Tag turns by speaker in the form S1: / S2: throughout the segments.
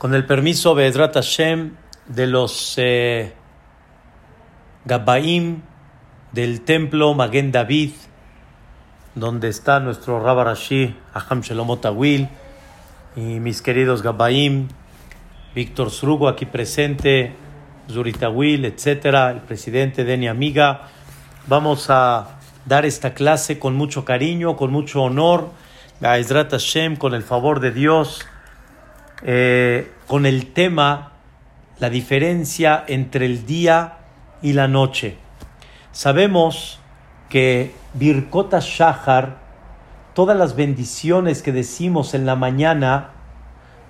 S1: Con el permiso Bedrat Hashem de los eh, Gabbaim del templo Maguen David, donde está nuestro Rabarashi Aham Shalom y mis queridos Gabbaim, Víctor Srugo aquí presente, Zuritawil, etcétera, el presidente Deni Amiga. Vamos a dar esta clase con mucho cariño, con mucho honor, a Hashem, con el favor de Dios eh, con el tema la diferencia entre el día y la noche. Sabemos que Birkota Shahar, todas las bendiciones que decimos en la mañana,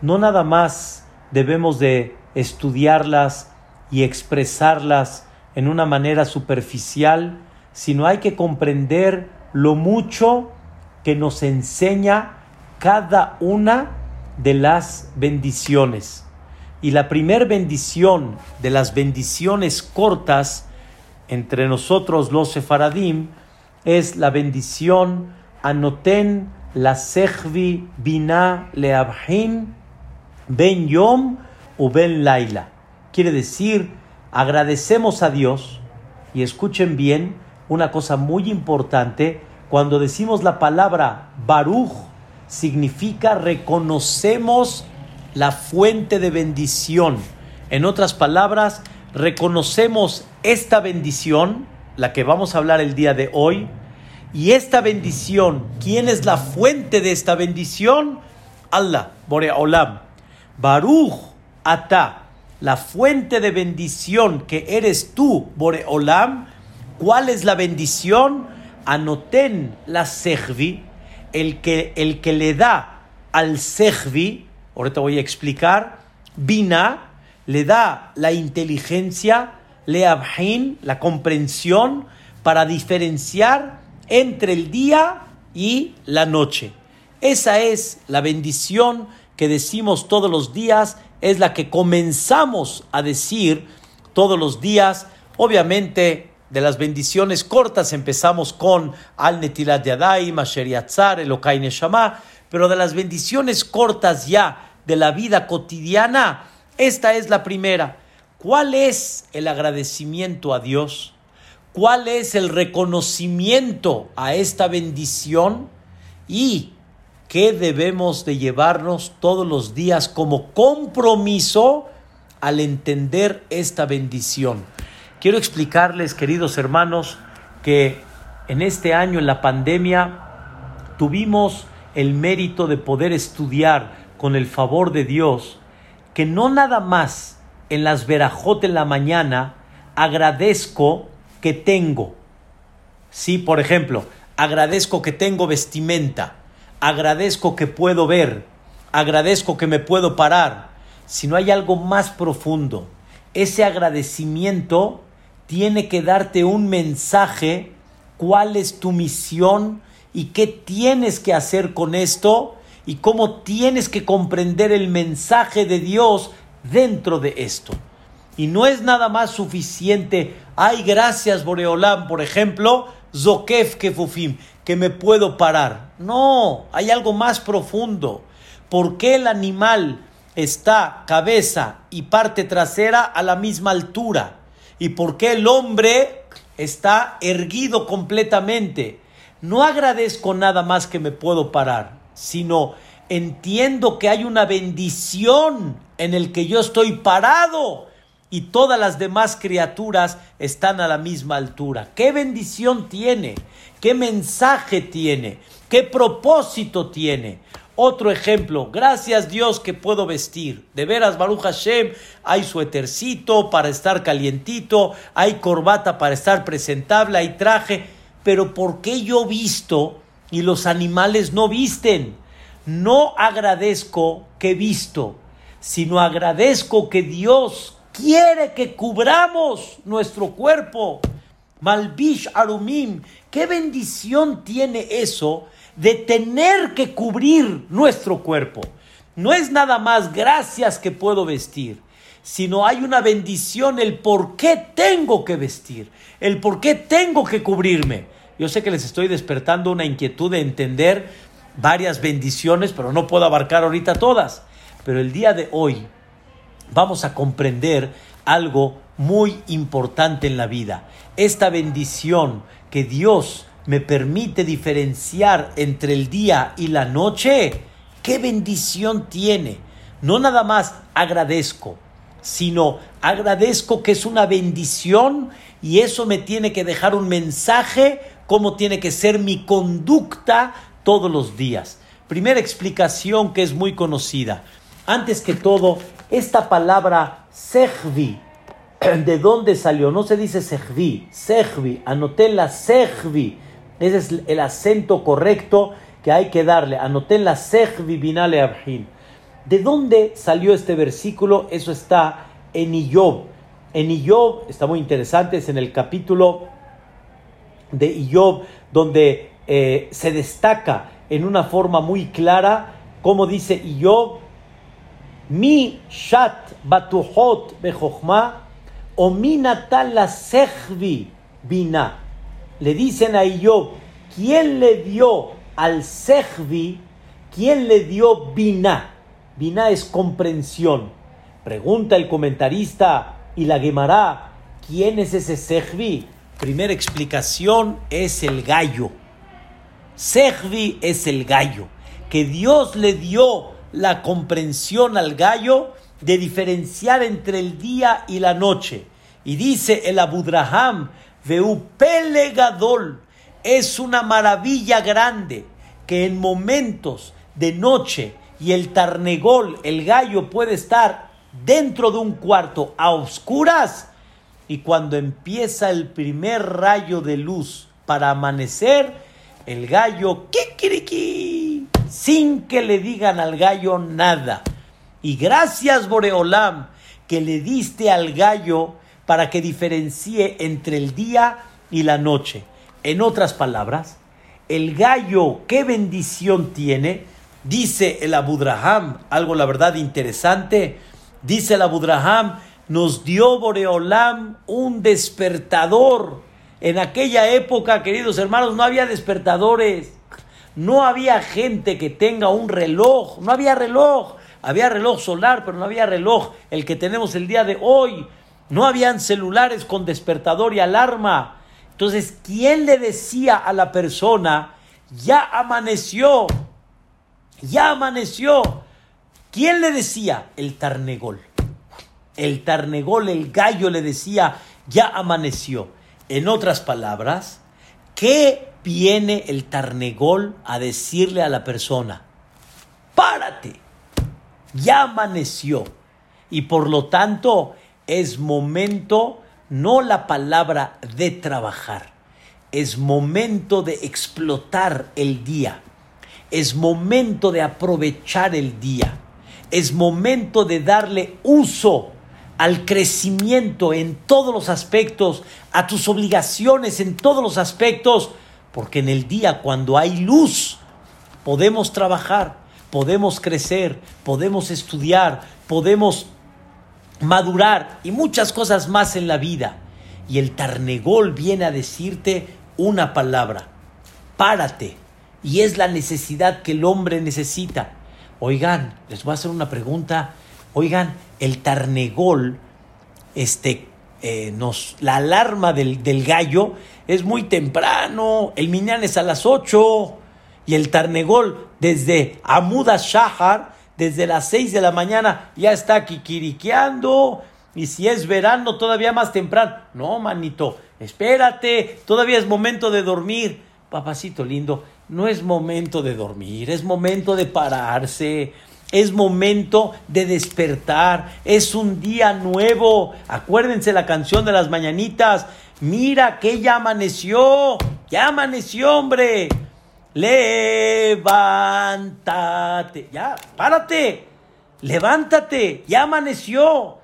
S1: no nada más debemos de estudiarlas y expresarlas en una manera superficial, sino hay que comprender lo mucho que nos enseña cada una de las bendiciones. Y la primer bendición de las bendiciones cortas entre nosotros los sefaradim es la bendición anoten la sechvi bina leabhin ben yom u ben laila. Quiere decir, agradecemos a Dios y escuchen bien una cosa muy importante cuando decimos la palabra baruch significa reconocemos la fuente de bendición. En otras palabras, reconocemos esta bendición, la que vamos a hablar el día de hoy, y esta bendición, ¿quién es la fuente de esta bendición? Allah, Boreolam. Baruch Ata, la fuente de bendición que eres tú, Boreolam. ¿Cuál es la bendición? Anoten la sejvi, el que, el que le da al sejvi, ahorita voy a explicar, Bina, le da la inteligencia, le abhin, la comprensión, para diferenciar entre el día y la noche. Esa es la bendición que decimos todos los días, es la que comenzamos a decir todos los días. Obviamente de las bendiciones cortas empezamos con Al Netilat Yadayim, Asher Yatzar, Elokai Neshama, pero de las bendiciones cortas ya de la vida cotidiana, esta es la primera. ¿Cuál es el agradecimiento a Dios? ¿Cuál es el reconocimiento a esta bendición? ¿Y qué debemos de llevarnos todos los días como compromiso al entender esta bendición? Quiero explicarles, queridos hermanos, que en este año, en la pandemia, tuvimos el mérito de poder estudiar con el favor de Dios que no nada más en las verajot en la mañana agradezco que tengo. Sí, por ejemplo, agradezco que tengo vestimenta, agradezco que puedo ver, agradezco que me puedo parar. Si no hay algo más profundo, ese agradecimiento tiene que darte un mensaje, cuál es tu misión y qué tienes que hacer con esto y cómo tienes que comprender el mensaje de Dios dentro de esto. Y no es nada más suficiente, ay gracias Boreolam, por ejemplo, Zokef Kefufim, que me puedo parar. No, hay algo más profundo. ¿Por qué el animal está cabeza y parte trasera a la misma altura? Y por qué el hombre está erguido completamente. No agradezco nada más que me puedo parar, sino entiendo que hay una bendición en el que yo estoy parado y todas las demás criaturas están a la misma altura. ¿Qué bendición tiene? ¿Qué mensaje tiene? ¿Qué propósito tiene? Otro ejemplo, gracias Dios que puedo vestir. De veras, Baruch Hashem, hay suétercito para estar calientito, hay corbata para estar presentable, hay traje. Pero ¿por qué yo visto y los animales no visten? No agradezco que visto, sino agradezco que Dios quiere que cubramos nuestro cuerpo. Malbish Arumim, qué bendición tiene eso de tener que cubrir nuestro cuerpo. No es nada más gracias que puedo vestir, sino hay una bendición, el por qué tengo que vestir, el por qué tengo que cubrirme. Yo sé que les estoy despertando una inquietud de entender varias bendiciones, pero no puedo abarcar ahorita todas. Pero el día de hoy vamos a comprender algo muy importante en la vida. Esta bendición que Dios me permite diferenciar entre el día y la noche, qué bendición tiene. No nada más agradezco, sino agradezco que es una bendición y eso me tiene que dejar un mensaje cómo tiene que ser mi conducta todos los días. Primera explicación que es muy conocida. Antes que todo, esta palabra sehvi, ¿de dónde salió? No se dice sehvi, sehvi, anoté la sehvi. Ese es el acento correcto que hay que darle. Anoté la sehvi binale abhin. ¿De dónde salió este versículo? Eso está en Iyob. En Iyob, está muy interesante, es en el capítulo de Iyob, donde eh, se destaca en una forma muy clara, como dice Iyob, mi shat batuhot bejochma, o mi natal la sehvi bina. Le dicen a Iyob, ¿quién le dio al sehvi? ¿Quién le dio bina? Bina es comprensión. Pregunta el comentarista y la Gemara, ¿quién es ese Sehvi? Primera explicación es el gallo. Sehvi es el gallo. Que Dios le dio la comprensión al gallo de diferenciar entre el día y la noche. Y dice el Abudraham, Pelegadol, es una maravilla grande que en momentos de noche y el tarnegol, el gallo, puede estar dentro de un cuarto a oscuras y cuando empieza el primer rayo de luz para amanecer, el gallo, kikiriki, sin que le digan al gallo nada. Y gracias Boreolam que le diste al gallo para que diferencie entre el día y la noche. En otras palabras, el gallo, qué bendición tiene, Dice el Abudraham, algo la verdad interesante, dice el Abudraham, nos dio Boreolam un despertador. En aquella época, queridos hermanos, no había despertadores, no había gente que tenga un reloj, no había reloj, había reloj solar, pero no había reloj, el que tenemos el día de hoy. No habían celulares con despertador y alarma. Entonces, ¿quién le decía a la persona, ya amaneció? Ya amaneció. ¿Quién le decía? El Tarnegol. El Tarnegol, el gallo le decía, ya amaneció. En otras palabras, ¿qué viene el Tarnegol a decirle a la persona? Párate. Ya amaneció. Y por lo tanto, es momento, no la palabra de trabajar, es momento de explotar el día es momento de aprovechar el día. Es momento de darle uso al crecimiento en todos los aspectos, a tus obligaciones en todos los aspectos, porque en el día cuando hay luz podemos trabajar, podemos crecer, podemos estudiar, podemos madurar y muchas cosas más en la vida. Y el Tarnegol viene a decirte una palabra, párate, y es la necesidad que el hombre necesita. Oigan, les voy a hacer una pregunta. Oigan, el tarnegol, este, eh, nos, la alarma del, del, gallo es muy temprano. El miñán es a las 8 y el tarnegol desde Amuda Shahar, desde las 6 de la mañana, ya está kikiriqueando. Y si es verano, todavía más temprano. No, manito, espérate, todavía es momento de dormir. Papacito lindo, no es momento de dormir, es momento de pararse, es momento de despertar, es un día nuevo. Acuérdense la canción de las mañanitas. Mira que ya amaneció, ya amaneció, hombre. Levántate, ya, párate, levántate, ya amaneció.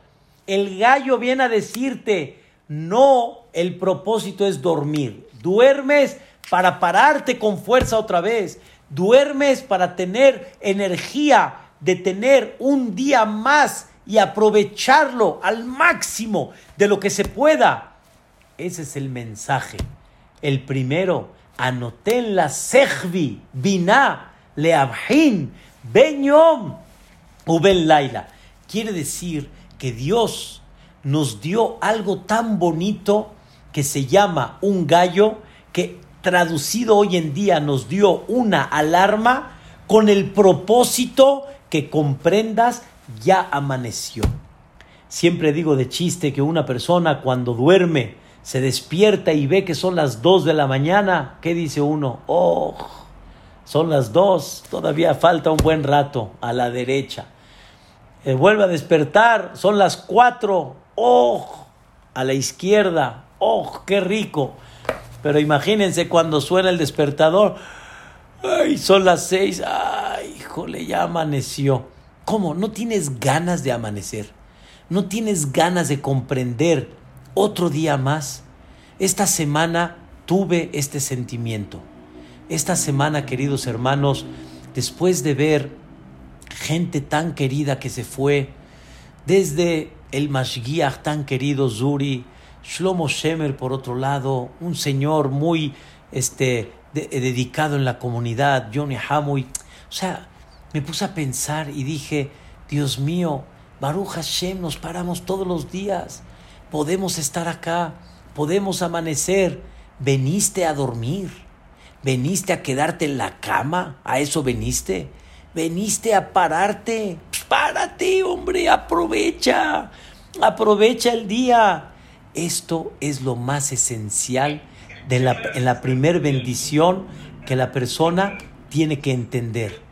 S1: El gallo viene a decirte, no, el propósito es dormir. Duermes para pararte con fuerza otra vez. Duermes para tener energía de tener un día más y aprovecharlo al máximo de lo que se pueda. Ese es el mensaje. El primero, anoté en la sejvi, bina, leabhin, ben yom, uben laila. Quiere decir que Dios nos dio algo tan bonito que se llama un gallo, que traducido hoy en día nos dio una alarma con el propósito que comprendas ya amaneció. Siempre digo de chiste que una persona cuando duerme se despierta y ve que son las dos de la mañana, ¿qué dice uno? Oh, son las dos, todavía falta un buen rato a la derecha. Eh, vuelve a despertar, son las cuatro, oh, a la izquierda, oh, qué rico. Pero imagínense cuando suena el despertador, ay, son las seis, ay, híjole, ya amaneció. ¿Cómo? ¿No tienes ganas de amanecer? ¿No tienes ganas de comprender otro día más? Esta semana tuve este sentimiento. Esta semana, queridos hermanos, después de ver gente tan querida que se fue, desde el Mashgiach tan querido Zuri, Shlomo Shemer por otro lado, un señor muy este, dedicado en la comunidad, Johnny Hamoy. O sea, me puse a pensar y dije, Dios mío, Baruch Hashem, nos paramos todos los días, podemos estar acá, podemos amanecer, veniste a dormir ¿Veniste a quedarte en la cama? ¿A eso veniste? ¿Veniste a pararte? Párate, hombre, aprovecha. Aprovecha el día. Esto es lo más esencial de la, en la primer bendición que la persona tiene que entender.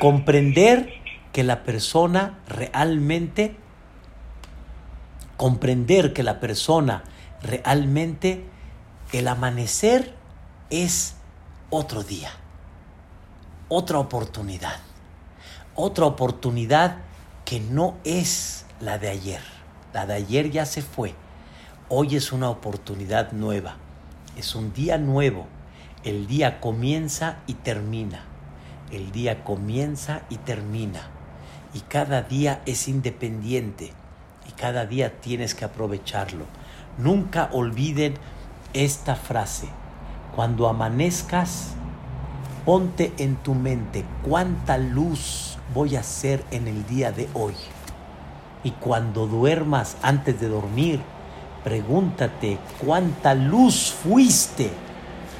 S1: Comprender que la persona realmente, comprender que la persona realmente, el amanecer es otro día, otra oportunidad, otra oportunidad que no es la de ayer. La de ayer ya se fue. Hoy es una oportunidad nueva. Es un día nuevo. El día comienza y termina. El día comienza y termina. Y cada día es independiente. Cada día tienes que aprovecharlo. Nunca olviden esta frase. Cuando amanezcas, ponte en tu mente cuánta luz voy a hacer en el día de hoy. Y cuando duermas antes de dormir, pregúntate cuánta luz fuiste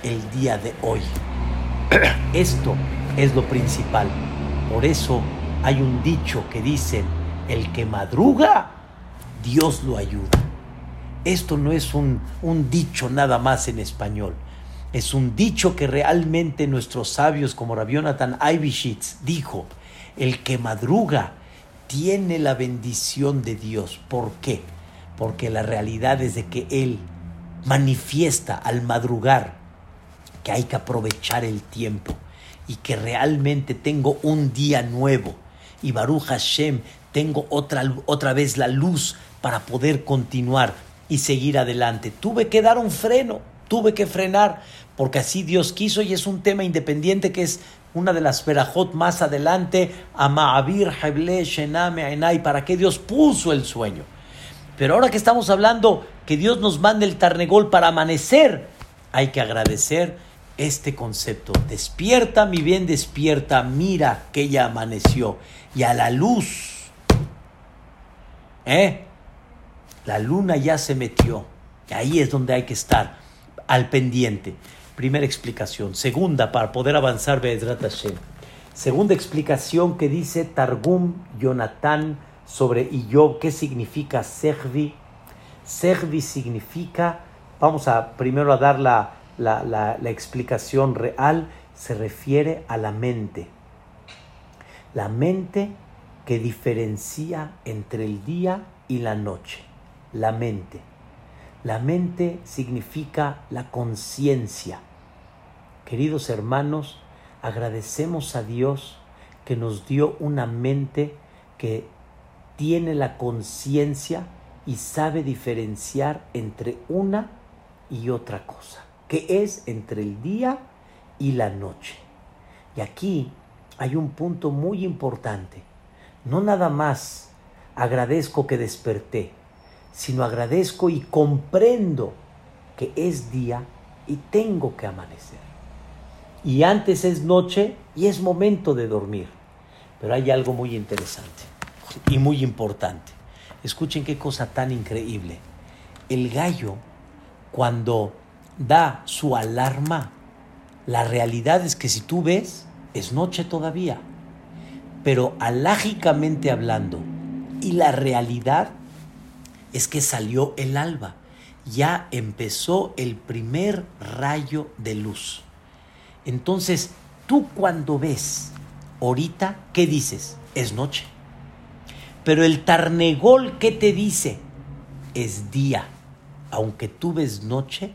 S1: el día de hoy. Esto es lo principal. Por eso hay un dicho que dice, el que madruga, Dios lo ayuda. Esto no es un, un dicho nada más en español. Es un dicho que realmente nuestros sabios como Rabionatan Ivishitz dijo, el que madruga tiene la bendición de Dios. ¿Por qué? Porque la realidad es de que Él manifiesta al madrugar que hay que aprovechar el tiempo y que realmente tengo un día nuevo y Baruch Hashem tengo otra, otra vez la luz para poder continuar y seguir adelante. Tuve que dar un freno, tuve que frenar porque así Dios quiso y es un tema independiente que es una de las verajot más adelante, Ama'avir Heble Shename Ainai, para que Dios puso el sueño. Pero ahora que estamos hablando que Dios nos mande el tarnegol para amanecer, hay que agradecer este concepto. Despierta, mi bien, despierta, mira que ya amaneció. Y a la luz, ¿eh? La luna ya se metió. Ahí es donde hay que estar, al pendiente. Primera explicación. Segunda, para poder avanzar, Be'ezrat Hashem. Segunda explicación que dice Targum Jonathan sobre Iyob. ¿Qué significa Sehvi? Sehvi significa, vamos a primero a dar la, la, la explicación real, se refiere a la mente. La mente que diferencia entre el día y la noche. La mente. La mente significa la conciencia. Queridos hermanos, agradecemos a Dios que nos dio una mente que tiene la conciencia y sabe diferenciar entre una y otra cosa, que es entre el día y la noche. Y aquí hay un punto muy importante. No nada más agradezco que desperté, sino agradezco y comprendo que es día y tengo que amanecer. Y antes es noche y es momento de dormir. Pero hay algo muy interesante y muy importante. Escuchen qué cosa tan increíble. El gallo, cuando da su alarma, la realidad es que si tú ves, es noche todavía. Pero alágicamente hablando, y la realidad es que salió el alba. Ya empezó el primer rayo de luz. Entonces, tú cuando ves ahorita, ¿qué dices? Es noche. Pero el Tarnegol, ¿qué te dice? Es día. Aunque tú ves noche,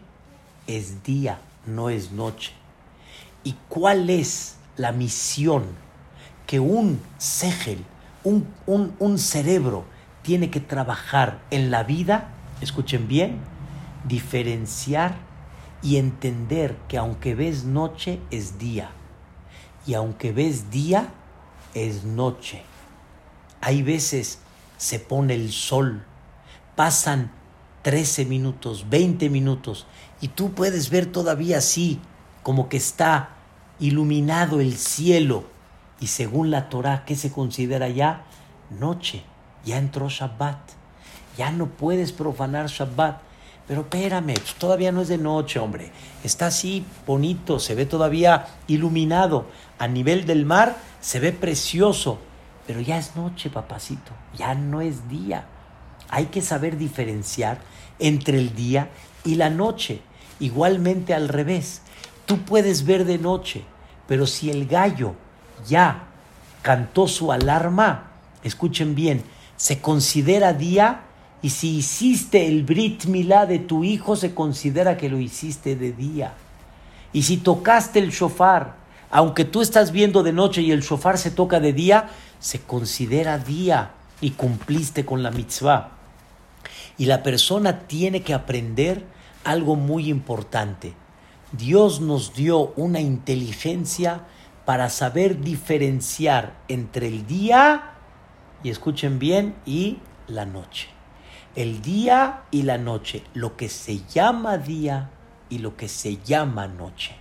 S1: es día, no es noche. ¿Y cuál es la misión que un segel, un, un, un cerebro, tiene que trabajar en la vida? Escuchen bien, diferenciar y entender que aunque ves noche, es día. Y aunque ves día, es noche. Hay veces se pone el sol, pasan 13 minutos, 20 minutos, y tú puedes ver todavía así, como que está iluminado el cielo. Y según la Torah, ¿qué se considera ya? Noche. Ya entró Shabbat. Ya no puedes profanar Shabbat. Pero espérame, pues todavía no es de noche, hombre. Está así bonito, se ve todavía iluminado. A nivel del mar se ve precioso. Pero ya es noche, papacito, ya no es día. Hay que saber diferenciar entre el día y la noche. Igualmente al revés. Tú puedes ver de noche, pero si el gallo ya cantó su alarma, escuchen bien, se considera día y si hiciste el Brit Milá de tu hijo, se considera que lo hiciste de día. Y si tocaste el shofar, aunque tú estás viendo de noche y el shofar se toca de día, se considera día y cumpliste con la mitzvah. Y la persona tiene que aprender algo muy importante. Dios nos dio una inteligencia para saber diferenciar entre el día, y escuchen bien, y la noche. El día y la noche, lo que se llama día y lo que se llama noche.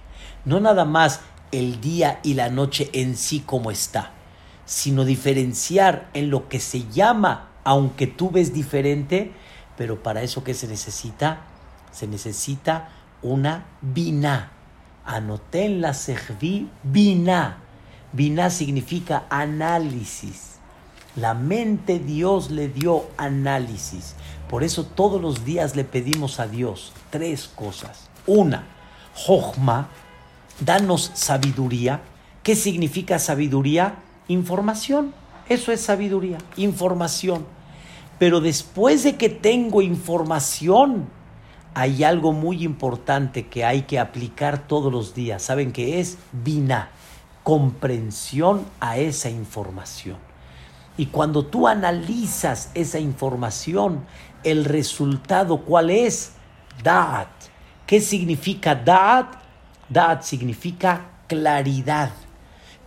S1: No nada más el día y la noche en sí como está sino diferenciar en lo que se llama, aunque tú ves diferente, pero para eso que se necesita, se necesita una bina. Anoté en la sejvi bina. Bina significa análisis. La mente Dios le dio análisis. Por eso todos los días le pedimos a Dios tres cosas. Una, Jochma, danos sabiduría. ¿Qué significa sabiduría? Información. Eso es sabiduría, información. Pero después de que tengo información, hay algo muy importante que hay que aplicar todos los días. ¿Saben qué es? Vina, comprensión a esa información. Y cuando tú analizas esa información, el resultado, ¿cuál es? Da'at. ¿Qué significa Da'at? Da'at significa claridad.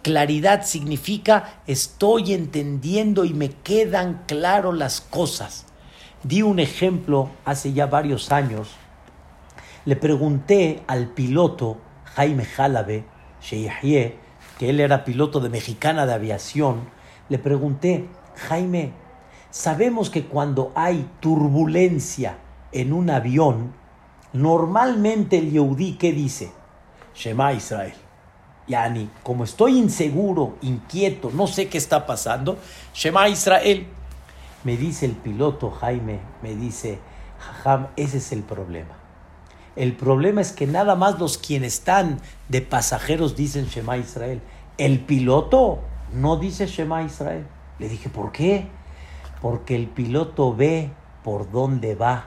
S1: Claridad significa estoy entendiendo y me quedan claro las cosas. Di un ejemplo hace ya varios años. Le pregunté al piloto Jaime Jalabe, que él era piloto de Mexicana de Aviación, le pregunté, Jaime, sabemos que cuando hay turbulencia en un avión, normalmente el Yehudí, ¿qué dice? Shema Israel. Yani, como estoy inseguro, inquieto, no sé qué está pasando, Shema Israel. Me dice el piloto Jaime, me dice, Jajam, ese es el problema. El problema es que nada más los quienes están de pasajeros dicen Shema Israel. El piloto no dice Shema Israel. Le dije, ¿por qué? Porque el piloto ve por dónde va.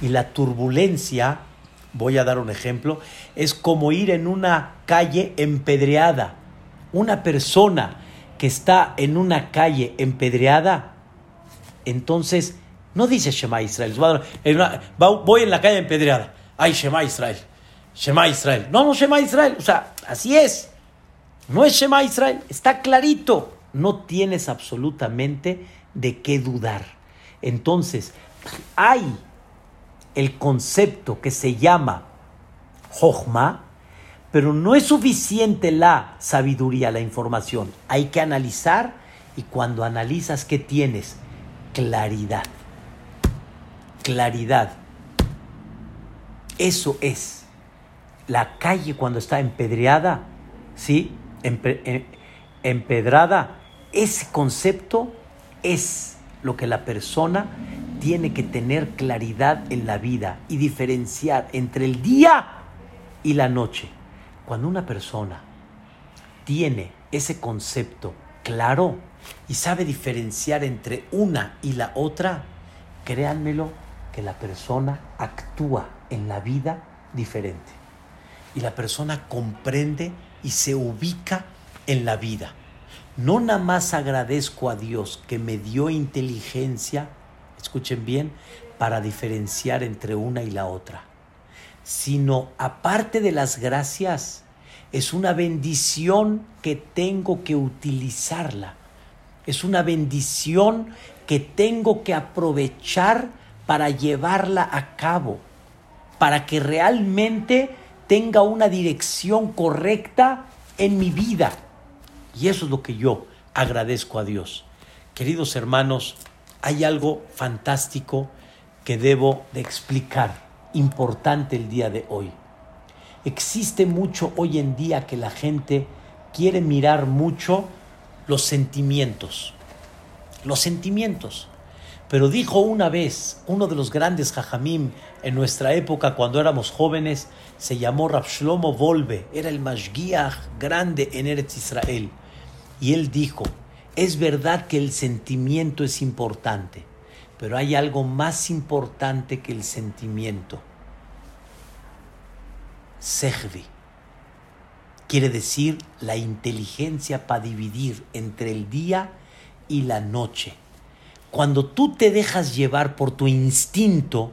S1: Y la turbulencia voy a dar un ejemplo, es como ir en una calle empedreada. Una persona que está en una calle empedreada, entonces no dice Shema Israel. voy en la calle empedreada. Ay, Shema Israel. Shema Israel. No, no Shema Israel. O sea, así es. No es Shema Israel. Está clarito. No tienes absolutamente de qué dudar. Entonces, hay el concepto que se llama Jochma, pero no es suficiente la sabiduría, la información. Hay que analizar y cuando analizas qué tienes, claridad. Claridad. Eso es. La calle cuando está empedreada, ¿sí? Empedrada, ese concepto es lo que la persona tiene que tener claridad en la vida y diferenciar entre el día y la noche. Cuando una persona tiene ese concepto claro y sabe diferenciar entre una y la otra, créanmelo que la persona actúa en la vida diferente. Y la persona comprende y se ubica en la vida. No nada más agradezco a Dios que me dio inteligencia, escuchen bien, para diferenciar entre una y la otra, sino aparte de las gracias, es una bendición que tengo que utilizarla. Es una bendición que tengo que aprovechar para llevarla a cabo, para que realmente tenga una dirección correcta en mi vida. Y eso es lo que yo agradezco a Dios. Queridos hermanos, hay algo fantástico que debo de explicar, importante el día de hoy. Existe mucho hoy en día que la gente quiere mirar mucho los sentimientos. Los sentimientos. Pero dijo una vez uno de los grandes jajamim en nuestra época cuando éramos jóvenes, se llamó Rav Shlomo Volve, era el Mashgiach grande en Eretz Israel. Y él dijo, es verdad que el sentimiento es importante, pero hay algo más importante que el sentimiento. Sehvi quiere decir la inteligencia para dividir entre el día y la noche. Cuando tú te dejas llevar por tu instinto,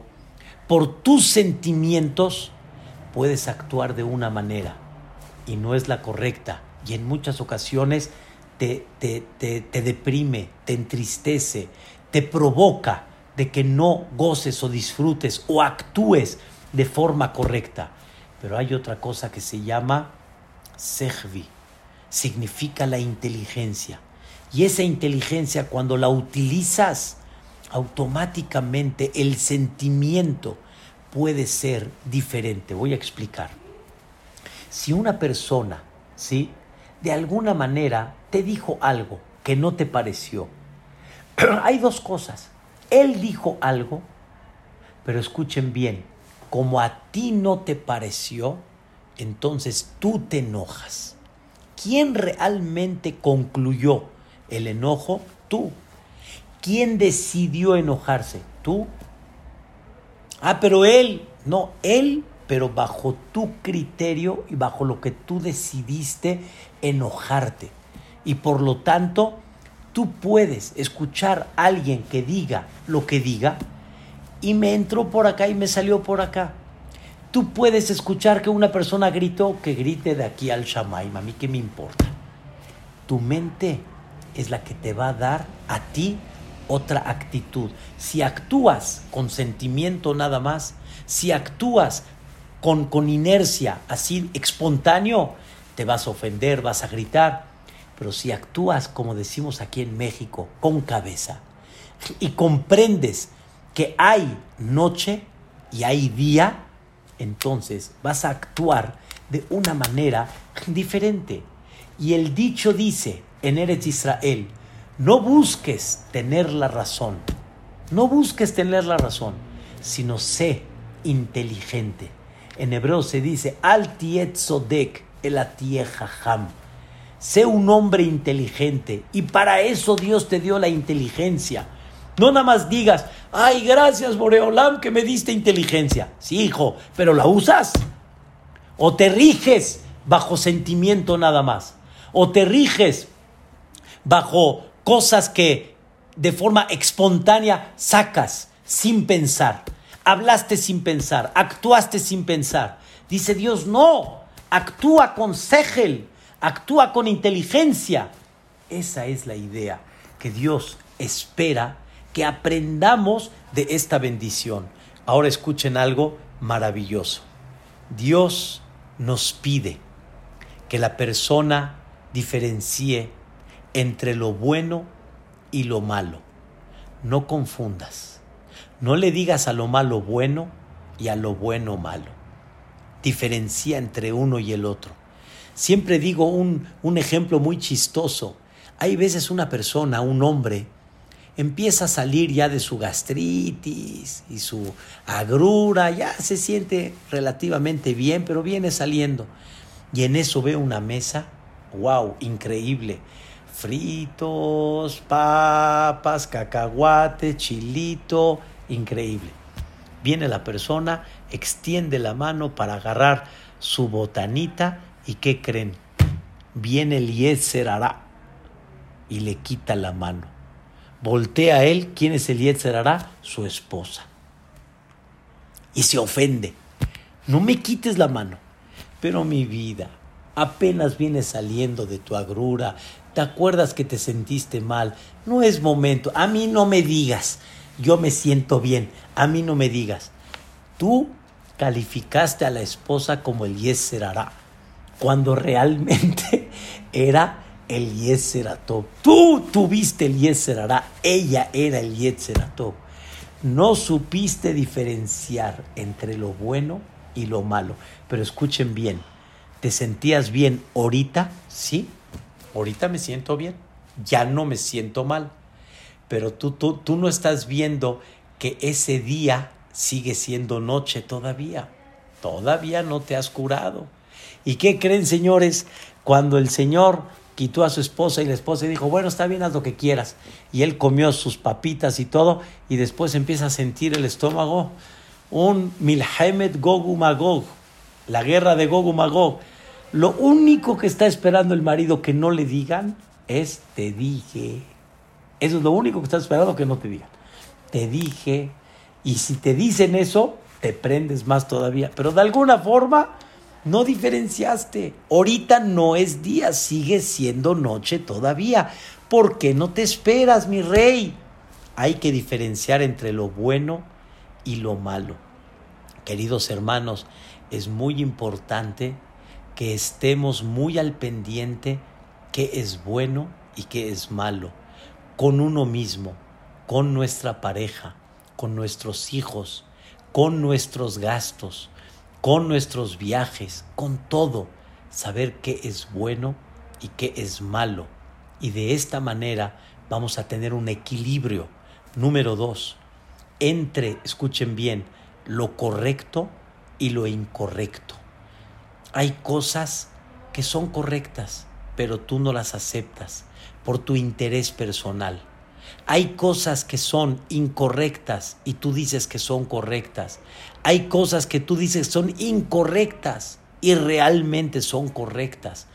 S1: por tus sentimientos, puedes actuar de una manera y no es la correcta. Y en muchas ocasiones te, te, te, deprime, te entristece, te provoca de que no goces o disfrutes o actúes de forma correcta. Pero hay otra cosa que se llama sehvi, significa la inteligencia. Y esa inteligencia cuando la utilizas, automáticamente el sentimiento puede ser diferente. Voy a explicar. Si una persona, ¿sí? De alguna manera te dijo algo que no te pareció. Hay dos cosas. Él dijo algo, pero escuchen bien, como a ti no te pareció, entonces tú te enojas. ¿Quién realmente concluyó el enojo? Tú. ¿Quién decidió enojarse? Tú. Ah, pero él, no, él, pero bajo tu criterio y bajo lo que tú decidiste enojarte. Y por lo tanto, tú puedes escuchar a alguien que diga lo que diga y me entró por acá y me salió por acá. Tú puedes escuchar que una persona gritó, que grite de aquí al Shamaim, a mí qué me importa. Tu mente es la que te va a dar a ti otra actitud. Si actúas con sentimiento nada más, si actúas con, con inercia, así espontáneo, te vas a ofender, vas a gritar. Pero si actúas, como decimos aquí en México, con cabeza, y comprendes que hay noche y hay día, entonces vas a actuar de una manera diferente. Y el dicho dice en Eretz Israel, no busques tener la razón, no busques tener la razón, sino sé inteligente. En hebreo se dice, al tietzodek el ham. Sé un hombre inteligente y para eso Dios te dio la inteligencia no nada más digas, ay, gracias Boreolam que me diste inteligencia. Sí, hijo, pero la usas. O te riges bajo sentimiento nada más. O te riges bajo cosas que de forma espontánea sacas sin pensar. Hablaste sin pensar, actuaste sin pensar. Dice Dios, no, actúa con segel, actúa con inteligencia. Esa es la idea que Dios espera que aprendamos de esta bendición. Ahora escuchen algo maravilloso. Dios nos pide que la persona diferencie entre lo bueno y lo malo. no confundas. No le digas a lo malo bueno y a lo bueno malo. Diferencia entre uno y el otro. Siempre digo un, un ejemplo muy chistoso. Hay veces una persona, un hombre, empieza a salir ya de su gastritis y su agrura, ya se siente relativamente bien, pero viene saliendo. Y en eso ve una mesa, wow, increíble. Fritos, papas, cacahuate, chilito, increíble. Viene la persona, extiende la mano para agarrar su botanita y ¿qué creen? Viene el Yetzer y le quita la mano voltea a él, ¿quién es el Yetzer Su esposa. Y se ofende. No me quites la mano. Pero mi vida, apenas viene saliendo de tu agrura, te acuerdas que te sentiste mal, no es momento, a mí no me digas, yo me siento bien, a mí no me digas. Tú calificaste a la esposa como el Yetzer cuando realmente era el Yetzeratov. Tú tuviste el Yetzerará, ella era el Yetzeratov. No supiste diferenciar entre lo bueno y lo malo. Pero escuchen bien, ¿te sentías bien ahorita? Sí, ahorita me siento bien, ya no me siento mal. Pero tú, tú, tú no estás viendo que ese día sigue siendo noche todavía. Todavía no te has curado. ¿Y qué creen, señores? Cuando el Señor quitó a su esposa y la esposa dijo, bueno, está bien, haz lo que quieras. Y él comió sus papitas y todo, y después empieza a sentir el estómago un Milhemet Gogu Magog, la guerra de Gogu Magog. Lo único que está esperando el marido que no le digan es te dije. Eso es lo único que está esperando que no te digan. Te dije. Y si te dicen eso, te prendes más todavía. Pero de alguna forma no diferenciaste. Ahorita no es día, sigue siendo noche todavía. ¿Por qué no te esperas, mi rey? Hay que diferenciar entre lo bueno y lo malo. Queridos hermanos, es muy importante que estemos muy al pendiente qué es bueno y qué es malo, con uno mismo, con nuestra pareja, con nuestros hijos, con nuestros gastos, con nuestros viajes, con todo, saber qué es bueno y qué es malo. Y de esta manera vamos a tener un equilibrio. Número dos, entre, escuchen bien, lo correcto y lo incorrecto. Hay cosas que son correctas, pero tú no las aceptas por tu interés personal. Hay cosas que son incorrectas y tú dices que son correctas. Hay cosas que tú dices son incorrectas y realmente son correctas.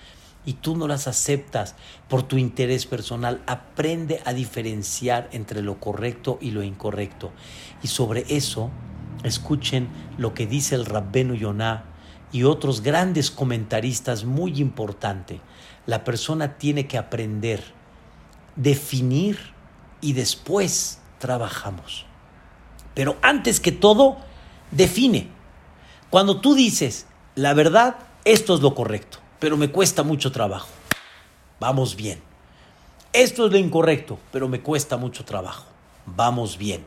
S1: Y tú no las aceptas por tu interés personal. Aprende a diferenciar entre lo correcto y lo incorrecto. Y sobre eso, escuchen lo que dice el Rabbenu Yonah y otros grandes comentaristas muy importante. La persona tiene que aprender, definir y después trabajamos. Pero antes que todo, define. Cuando tú dices, la verdad, esto es lo correcto, pero me cuesta mucho trabajo. Vamos bien. Esto es lo incorrecto, pero me cuesta mucho trabajo. Vamos bien.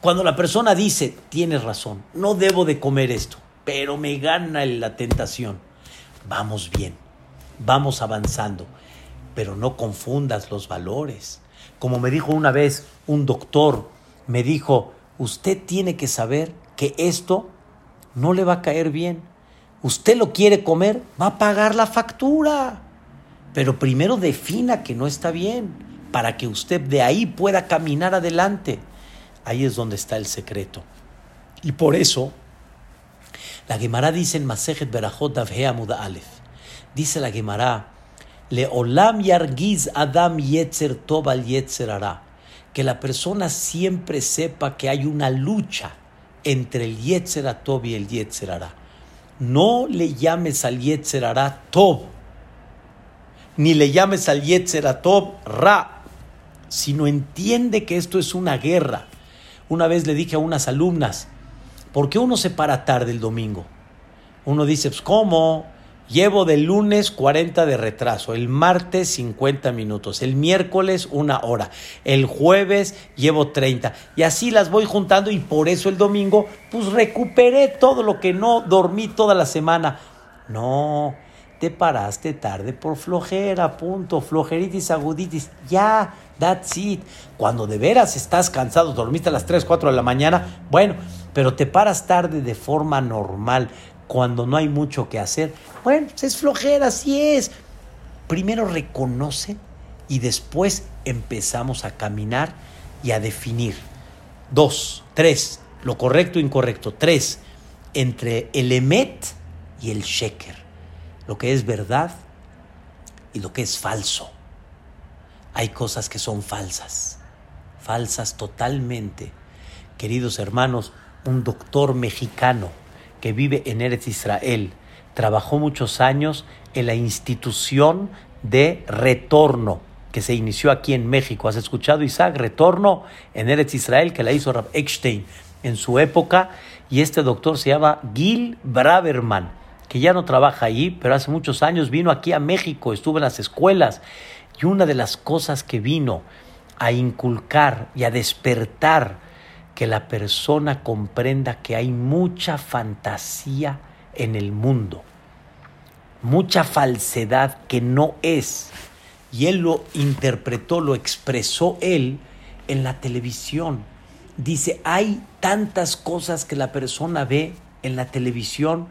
S1: Cuando la persona dice, tienes razón, no debo de comer esto, pero me gana la tentación. Vamos bien. Vamos avanzando. Pero no confundas los valores. Como me dijo una vez un doctor, me dijo, usted tiene que saber que esto no le va a caer bien. Usted lo quiere comer, va a pagar la factura. Pero primero defina que no está bien, para que usted de ahí pueda caminar adelante. Ahí es donde está el secreto. Y por eso, la Gemara dice en Masejet Berajot Muda Aleph, dice la Gemara, le olam yargiz adam yetzer tov al yetzer ara. Que la persona siempre sepa que hay una lucha entre el yetzer y el yetzer ara. No le llames al yetzer ara tov, ni le llames al yetzer tov ra, sino entiende que esto es una guerra. Una vez le dije a unas alumnas, ¿por qué uno se para tarde el domingo? Uno dice, pues, ¿cómo? Llevo de lunes 40 de retraso, el martes 50 minutos, el miércoles una hora, el jueves llevo 30 y así las voy juntando y por eso el domingo pues recuperé todo lo que no dormí toda la semana. No, te paraste tarde por flojera, punto, flojeritis, aguditis, ya, that's it. Cuando de veras estás cansado, dormiste a las 3, 4 de la mañana, bueno, pero te paras tarde de forma normal cuando no hay mucho que hacer. Bueno, pues es flojera, así es. Primero reconoce y después empezamos a caminar y a definir. Dos, tres, lo correcto e incorrecto. Tres, entre el emet y el sheker. Lo que es verdad y lo que es falso. Hay cosas que son falsas, falsas totalmente. Queridos hermanos, un doctor mexicano que vive en Eretz Israel. Trabajó muchos años en la institución de retorno que se inició aquí en México. ¿Has escuchado, Isaac? Retorno en Eretz Israel que la hizo Rab Eckstein en su época. Y este doctor se llama Gil Braverman, que ya no trabaja ahí, pero hace muchos años vino aquí a México, estuvo en las escuelas. Y una de las cosas que vino a inculcar y a despertar que la persona comprenda que hay mucha fantasía en el mundo, mucha falsedad que no es. Y él lo interpretó, lo expresó él en la televisión. Dice, hay tantas cosas que la persona ve en la televisión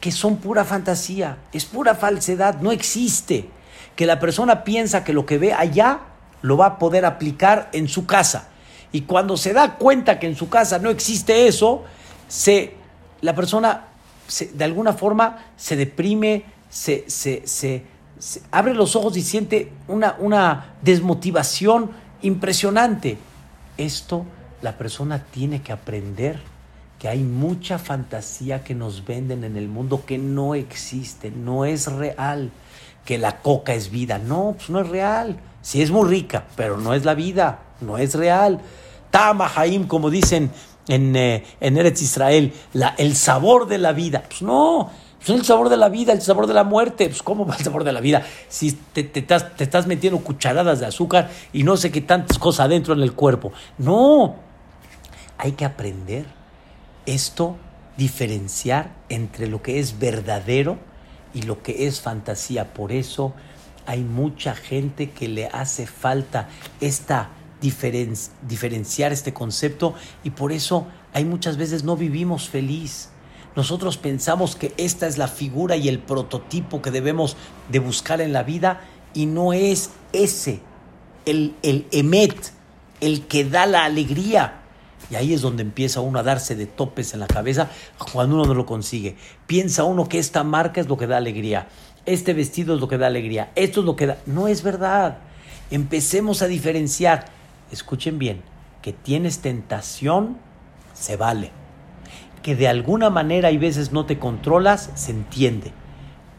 S1: que son pura fantasía, es pura falsedad, no existe. Que la persona piensa que lo que ve allá lo va a poder aplicar en su casa y cuando se da cuenta que en su casa no existe eso, se, la persona de alguna forma se deprime, se, se, abre los ojos y siente una, una desmotivación impresionante. Esto la persona tiene que aprender que hay mucha fantasía que nos venden en el mundo que no existe, no es real, que la coca es vida. No, pues no es real. Sí es muy rica, pero no es la vida, no es real. Tama Haim, como dicen en, eh, en Eretz Israel, la, el sabor de la vida. Pues no, pues el sabor de la vida, el sabor de la muerte. Pues ¿cómo va el sabor de la vida? Si te, te, estás, te estás metiendo cucharadas de azúcar y no sé qué tantas cosas adentro en el cuerpo. No, hay que aprender esto, diferenciar entre lo que es verdadero y lo que es fantasía. Por eso hay mucha gente que le hace falta esta diferenciar este concepto y por eso hay muchas veces no vivimos feliz. Nosotros pensamos que esta es la figura y el prototipo que debemos de buscar en la vida y no es ese, el, el emet, el que da la alegría. Y ahí es donde empieza uno a darse de topes en la cabeza cuando uno no lo consigue. Piensa uno que esta marca es lo que da alegría, este vestido es lo que da alegría, esto es lo que da... No es verdad. Empecemos a diferenciar escuchen bien, que tienes tentación, se vale. Que de alguna manera hay veces no te controlas, se entiende.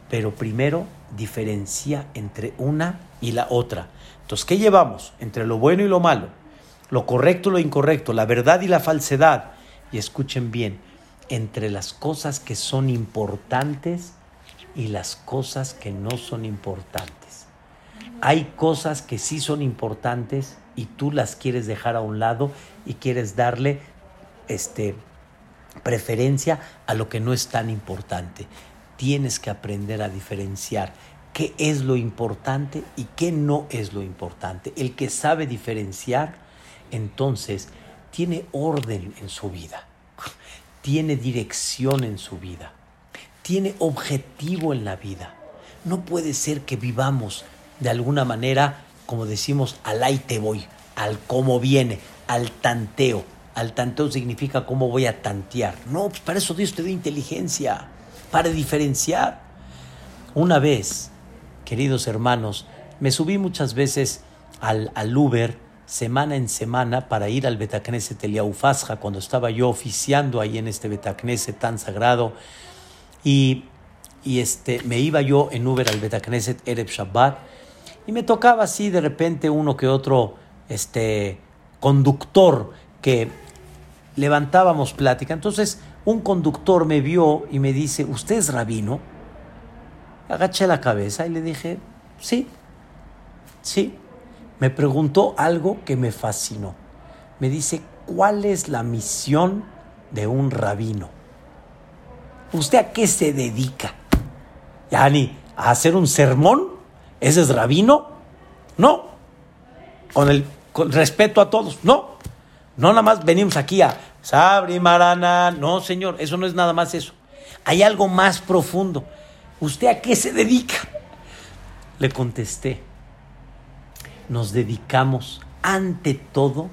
S1: Pero primero diferencia entre una y la otra. Entonces, ¿qué llevamos? Entre lo bueno y lo malo, lo correcto y lo incorrecto, la verdad y la falsedad. Y escuchen bien, entre las cosas que son importantes y las cosas que no son importantes. Hay cosas que sí son importantes y tú las quieres dejar a un lado y quieres darle este, preferencia a lo que no es tan importante. Tienes que aprender a diferenciar qué es lo importante y qué no es lo importante. El que sabe diferenciar, entonces, tiene orden en su vida, tiene dirección en su vida, tiene objetivo en la vida. No puede ser que vivamos de alguna manera como decimos, al ahí te voy, al cómo viene, al tanteo. Al tanteo significa cómo voy a tantear. No, para eso Dios te dio inteligencia, para diferenciar. Una vez, queridos hermanos, me subí muchas veces al, al Uber semana en semana para ir al Betacneset Eliaufasja cuando estaba yo oficiando ahí en este Betacneset tan sagrado. Y, y este, me iba yo en Uber al Betacneset Ereb Shabbat y me tocaba así de repente uno que otro este, conductor que levantábamos plática. Entonces un conductor me vio y me dice, ¿usted es rabino? Agaché la cabeza y le dije, sí, sí. Me preguntó algo que me fascinó. Me dice, ¿cuál es la misión de un rabino? ¿Usted a qué se dedica? Yani, ¿a hacer un sermón? ¿Ese es rabino? No. Con el con respeto a todos. No. No nada más venimos aquí a Sabri Marana. No, señor, eso no es nada más eso. Hay algo más profundo. ¿Usted a qué se dedica? Le contesté. Nos dedicamos ante todo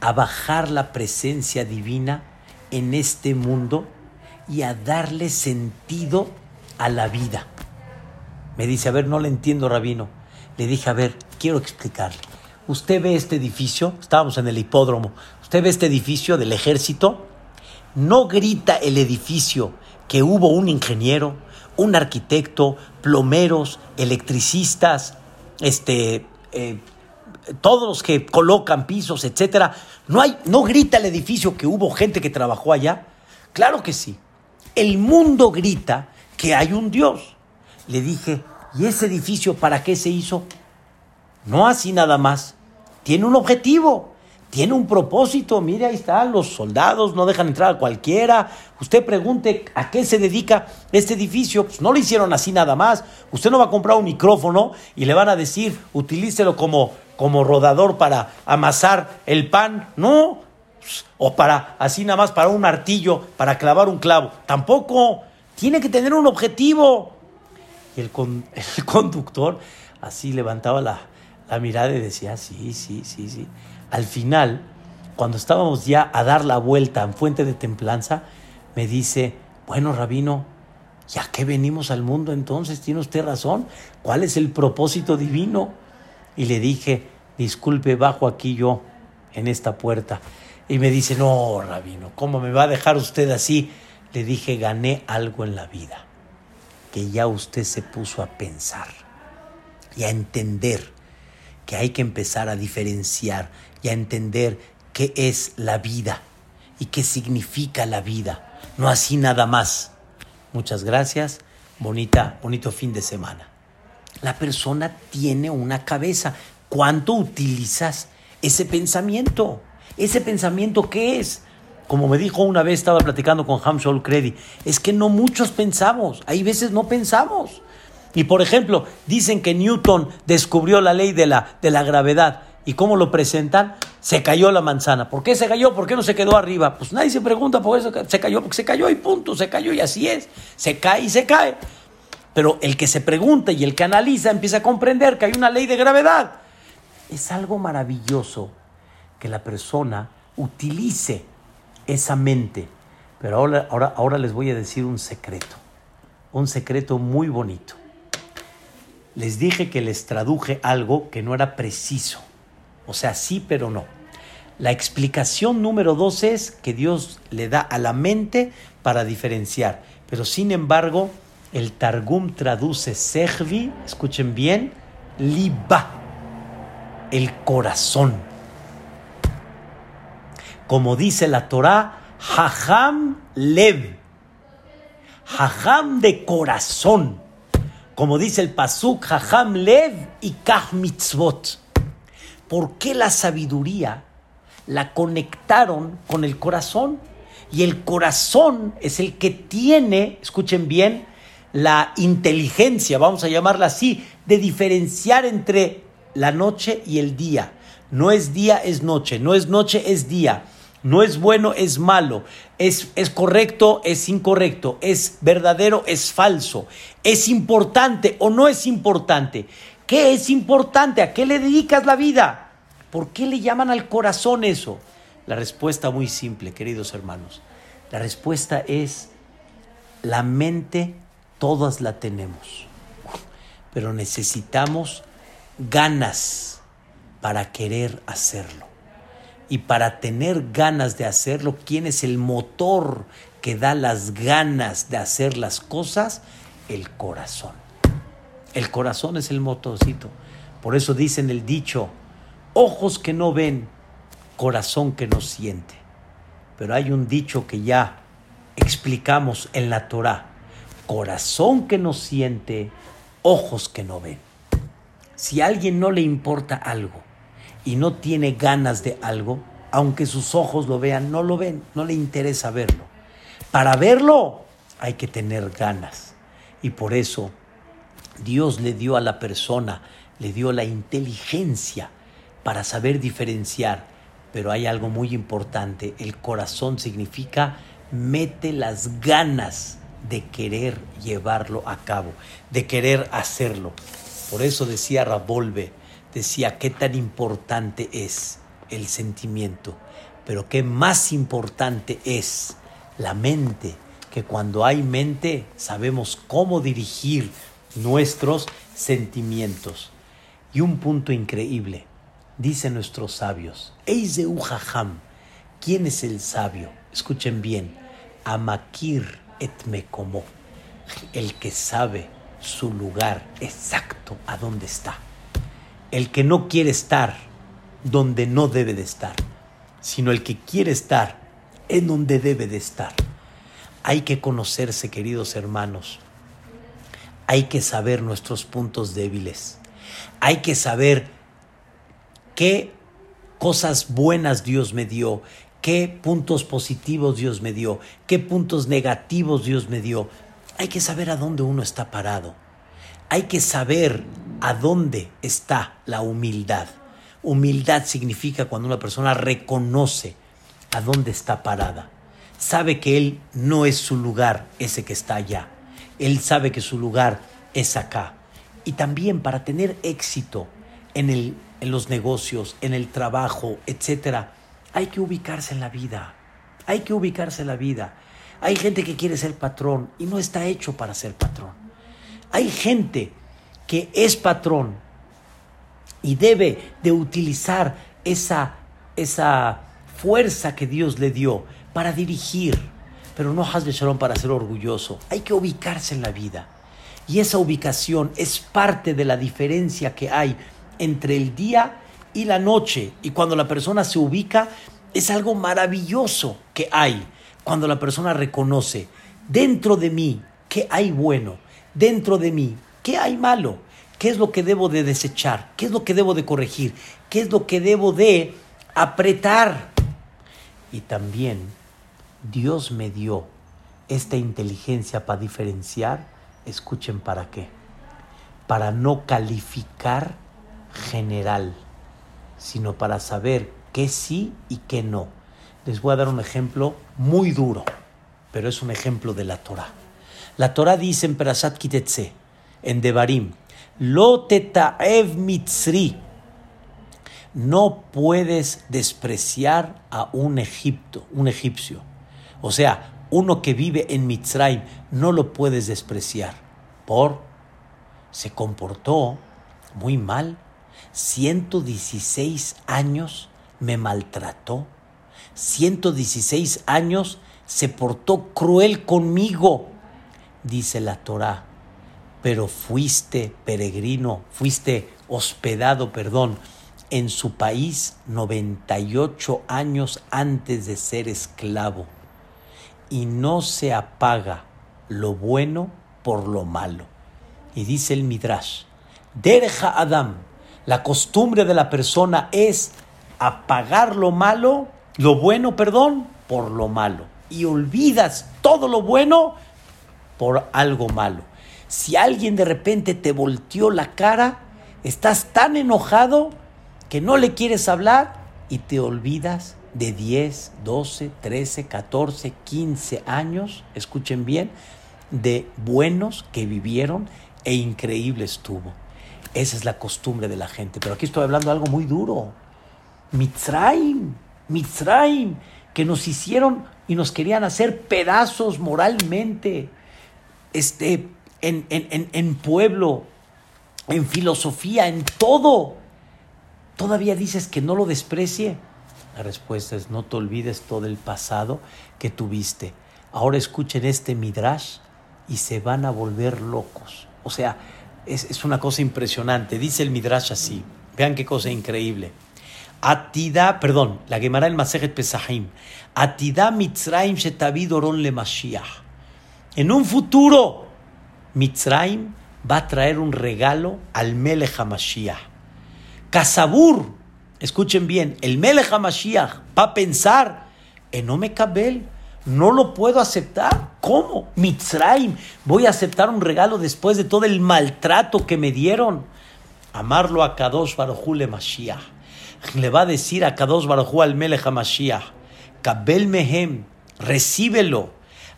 S1: a bajar la presencia divina en este mundo y a darle sentido a la vida. Me dice, a ver, no le entiendo, rabino. Le dije, a ver, quiero explicarle. Usted ve este edificio, estábamos en el hipódromo, usted ve este edificio del ejército, no grita el edificio que hubo un ingeniero, un arquitecto, plomeros, electricistas, este, eh, todos los que colocan pisos, etcétera. No hay, no grita el edificio que hubo gente que trabajó allá. Claro que sí. El mundo grita que hay un Dios. Le dije, ¿y ese edificio para qué se hizo? No así nada más. Tiene un objetivo, tiene un propósito. Mire, ahí están los soldados, no dejan entrar a cualquiera. Usted pregunte a qué se dedica este edificio. Pues no lo hicieron así nada más. Usted no va a comprar un micrófono y le van a decir, utilícelo como, como rodador para amasar el pan. No. O para, así nada más, para un martillo, para clavar un clavo. Tampoco. Tiene que tener un objetivo. Y el, el conductor así levantaba la, la mirada y decía, sí, sí, sí, sí. Al final, cuando estábamos ya a dar la vuelta en Fuente de Templanza, me dice, bueno, rabino, ¿ya qué venimos al mundo entonces? ¿Tiene usted razón? ¿Cuál es el propósito divino? Y le dije, disculpe, bajo aquí yo, en esta puerta. Y me dice, no, rabino, ¿cómo me va a dejar usted así? Le dije, gané algo en la vida, que ya usted se puso a pensar y a entender que hay que empezar a diferenciar y a entender qué es la vida y qué significa la vida, no así nada más. Muchas gracias, bonita, bonito fin de semana. La persona tiene una cabeza. ¿Cuánto utilizas ese pensamiento? ¿Ese pensamiento qué es? Como me dijo una vez, estaba platicando con Hamshol Credi, es que no muchos pensamos, hay veces no pensamos. Y por ejemplo, dicen que Newton descubrió la ley de la, de la gravedad. ¿Y cómo lo presentan? Se cayó la manzana. ¿Por qué se cayó? ¿Por qué no se quedó arriba? Pues nadie se pregunta por eso se cayó, porque se cayó y punto, se cayó y así es. Se cae y se cae. Pero el que se pregunta y el que analiza empieza a comprender que hay una ley de gravedad. Es algo maravilloso que la persona utilice esa mente. Pero ahora, ahora, ahora les voy a decir un secreto. Un secreto muy bonito les dije que les traduje algo que no era preciso. O sea, sí, pero no. La explicación número dos es que Dios le da a la mente para diferenciar. Pero sin embargo, el Targum traduce Sehvi, escuchen bien, Liba, el corazón. Como dice la Torah, Hajam Lev, Hajam de corazón como dice el Pasuk, Jajam Lev y Kah Mitzvot. ¿Por qué la sabiduría la conectaron con el corazón? Y el corazón es el que tiene, escuchen bien, la inteligencia, vamos a llamarla así, de diferenciar entre la noche y el día. No es día, es noche, no es noche, es día. No es bueno, es malo. Es, es, correcto, es incorrecto. Es verdadero, es falso. Es importante o no es importante. ¿Qué es importante? ¿A qué le dedicas la vida? ¿Por qué le llaman al corazón eso? La respuesta muy simple, queridos hermanos. La respuesta es, la mente todas la tenemos, pero necesitamos ganas para querer hacerlo. Y para tener ganas de hacerlo, ¿quién es el motor que da las ganas de hacer las cosas? El corazón. El corazón es el motorcito. Por eso dicen el dicho, ojos que no ven, corazón que no siente. Pero hay un dicho que ya explicamos en la Torah. corazón que no siente, ojos que no ven. Si a alguien no le importa algo y no tiene ganas de algo, aunque sus ojos lo vean, no lo ven, no le interesa verlo. Para verlo hay que tener ganas. Y por eso Dios le dio a la persona, le dio la inteligencia para saber diferenciar. Pero hay algo muy importante, el corazón significa mete las ganas de querer llevarlo a cabo, de querer hacerlo. Por eso decía Rabolve, decía qué tan importante es el sentimiento, pero qué más importante es la mente, que cuando hay mente sabemos cómo dirigir nuestros sentimientos. Y un punto increíble, dicen nuestros sabios, Eizeu Jajam, ¿quién es el sabio? Escuchen bien, Amakir et Mekomo, el que sabe su lugar exacto a dónde está. El que no quiere estar donde no debe de estar, sino el que quiere estar en donde debe de estar. Hay que conocerse, queridos hermanos. Hay que saber nuestros puntos débiles. Hay que saber qué cosas buenas Dios me dio, qué puntos positivos Dios me dio, qué puntos negativos Dios me dio. Hay que saber a dónde uno está parado. Hay que saber a dónde está la humildad. Humildad significa cuando una persona reconoce a dónde está parada. Sabe que él no es su lugar, ese que está allá. Él sabe que su lugar es acá. Y también para tener éxito en, el, en los negocios, en el trabajo, etc., hay que ubicarse en la vida. Hay que ubicarse en la vida. Hay gente que quiere ser patrón y no está hecho para ser patrón. Hay gente que es patrón y debe de utilizar esa, esa fuerza que Dios le dio para dirigir, pero no has de para ser orgulloso. Hay que ubicarse en la vida. Y esa ubicación es parte de la diferencia que hay entre el día y la noche. Y cuando la persona se ubica, es algo maravilloso que hay. Cuando la persona reconoce, dentro de mí, ¿qué hay bueno? Dentro de mí, ¿qué hay malo? ¿Qué es lo que debo de desechar? ¿Qué es lo que debo de corregir? ¿Qué es lo que debo de apretar? Y también Dios me dio esta inteligencia para diferenciar. Escuchen para qué. Para no calificar general, sino para saber qué sí y qué no. Les voy a dar un ejemplo muy duro, pero es un ejemplo de la Torah. La Torah dice en Perashat Kitetse, en Devarim, Lo tetaev mitzri. No puedes despreciar a un Egipto, un egipcio. O sea, uno que vive en Mitzrayim, no lo puedes despreciar. Por se comportó muy mal. 116 años me maltrató. 116 años se portó cruel conmigo, dice la Torá pero fuiste peregrino, fuiste hospedado, perdón, en su país 98 años antes de ser esclavo. Y no se apaga lo bueno por lo malo. Y dice el Midrash, Derja Adam, la costumbre de la persona es apagar lo malo, lo bueno, perdón, por lo malo. Y olvidas todo lo bueno por algo malo. Si alguien de repente te volteó la cara, estás tan enojado que no le quieres hablar y te olvidas de 10, 12, 13, 14, 15 años, escuchen bien, de buenos que vivieron e increíbles tuvo. Esa es la costumbre de la gente. Pero aquí estoy hablando de algo muy duro. Mitzrayim, Mitzrayim, que nos hicieron y nos querían hacer pedazos moralmente. Este, en, pueblo, en filosofía, en todo. ¿Todavía dices que no lo desprecie? La respuesta es no te olvides todo el pasado que tuviste. Ahora escuchen este midrash y se van a volver locos. O sea, es, una cosa impresionante. Dice el midrash así. Vean qué cosa increíble. Atida, perdón, la Gemara el Masejet Pesahim. Atida Mitzrayim Shetavid Oron le Mashiach. En un futuro Mitzrayim va a traer un regalo al Melech HaMashiach. Kasabur, escuchen bien, el Melech HaMashiach va a pensar en Omekabel, no lo puedo aceptar. ¿Cómo? Mitzrayim, voy a aceptar un regalo después de todo el maltrato que me dieron. Amarlo a Kadosh Baruj le Mashiach. Le va a decir a Kadosh Baruj al Melech HaMashiach, Kabel Mehem, recíbelo.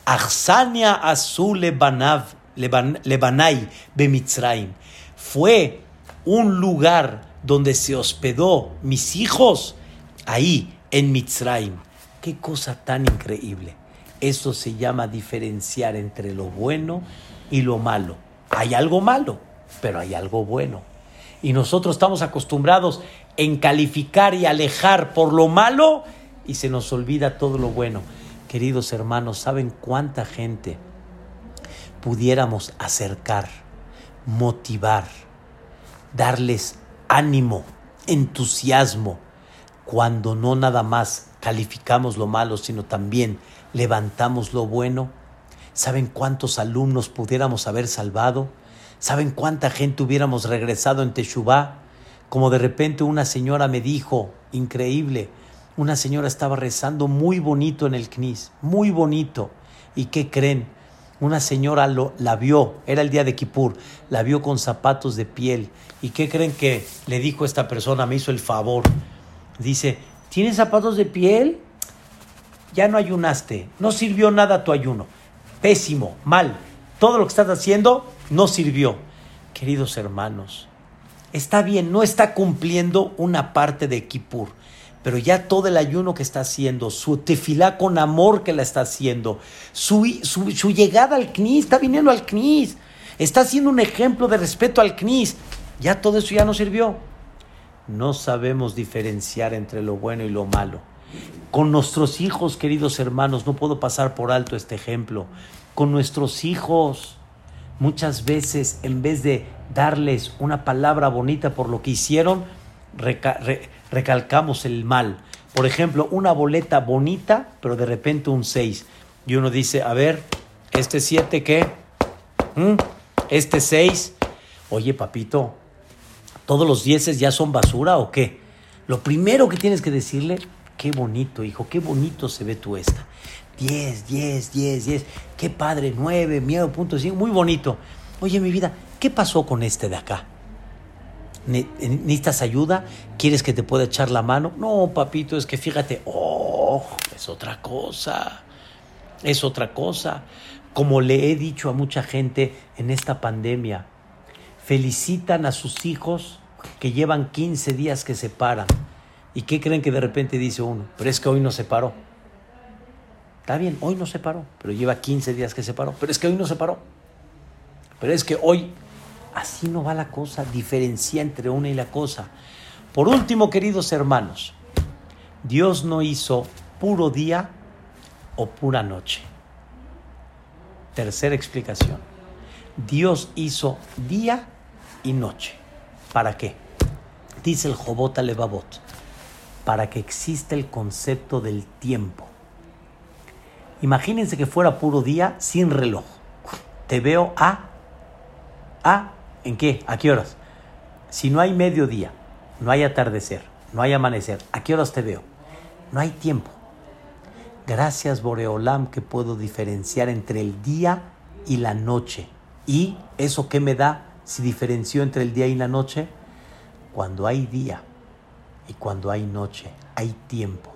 S1: Achsania Azul Lebanav Lebanai Bemitzraim. Fue un lugar donde se hospedó mis hijos, ahí en Mitzraim. Qué cosa tan increíble. Eso se llama diferenciar entre lo bueno y lo malo. Hay algo malo, pero hay algo bueno. Y nosotros estamos acostumbrados en calificar y alejar por lo malo y se nos olvida todo lo bueno. Queridos hermanos, ¿saben cuánta gente pudiéramos acercar, motivar, darles ánimo, entusiasmo, cuando no nada más calificamos lo malo, sino también levantamos lo bueno? ¿Saben cuántos alumnos pudiéramos haber salvado? ¿Saben cuánta gente hubiéramos regresado en Teshuvah? Como de repente una señora me dijo, increíble, una señora estaba rezando muy bonito en el CNIS, muy bonito. ¿Y qué creen? Una señora lo, la vio, era el día de Kippur, la vio con zapatos de piel. ¿Y qué creen que le dijo esta persona? Me hizo el favor. Dice, ¿tienes zapatos de piel? Ya no ayunaste, no sirvió nada tu ayuno. Pésimo, mal. Todo lo que estás haciendo no sirvió. Queridos hermanos, está bien, no está cumpliendo una parte de Kippur pero ya todo el ayuno que está haciendo, su tefilá con amor que la está haciendo, su, su, llegada al CNIS, está viniendo al CNIS, está haciendo un ejemplo de respeto al CNIS, ya todo eso ya no sirvió. No sabemos diferenciar entre lo bueno y lo malo. Con nuestros hijos, queridos hermanos, no puedo pasar por alto este ejemplo. Con nuestros hijos, muchas veces, en vez de darles una palabra bonita por lo que hicieron, recalcamos el mal. Por ejemplo, una boleta bonita, pero de repente un 6. Y uno dice, a ver, este 7 qué? ¿Mm? Este 6. Oye, papito, ¿todos los 10 ya son basura o qué? Lo primero que tienes que decirle, qué bonito, hijo, qué bonito se ve tu esta. 10, 10, 10, 10. Qué padre, 9, miedo, punto 5, muy bonito. Oye, mi vida, ¿qué pasó con este de acá? ¿Necesitas ayuda? ¿Quieres que te pueda echar la mano? No, papito, es que fíjate, oh, es otra cosa, es otra cosa. Como le he dicho a mucha gente en esta pandemia, felicitan a sus hijos que llevan 15 días que se paran. ¿Y qué creen que de repente dice uno? Pero es que hoy no se paró. Está bien, hoy no se paró, pero lleva 15 días que se paró. Pero es que hoy no se paró. Pero es que hoy Así no va la cosa, diferencia entre una y la cosa. Por último, queridos hermanos, Dios no hizo puro día o pura noche. Tercera explicación. Dios hizo día y noche. ¿Para qué? Dice el Jobot Levavot. Para que exista el concepto del tiempo. Imagínense que fuera puro día sin reloj. Te veo a, a ¿En qué? ¿A qué horas? Si no hay mediodía, no hay atardecer, no hay amanecer, ¿a qué horas te veo? No hay tiempo. Gracias Boreolam que puedo diferenciar entre el día y la noche. ¿Y eso qué me da si diferencio entre el día y la noche? Cuando hay día y cuando hay noche, hay tiempo.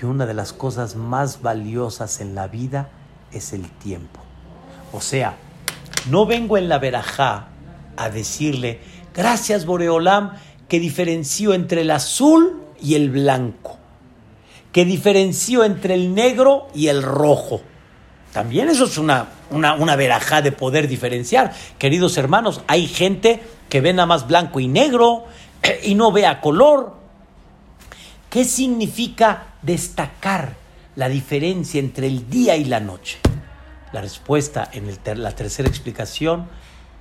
S1: Y una de las cosas más valiosas en la vida es el tiempo. O sea, no vengo en la verajá a decirle, gracias Boreolam, que diferenció entre el azul y el blanco, que diferenció entre el negro y el rojo. También eso es una, una, una verajá de poder diferenciar. Queridos hermanos, hay gente que ve nada más blanco y negro y no ve a color. ¿Qué significa destacar la diferencia entre el día y la noche? La respuesta en la tercera explicación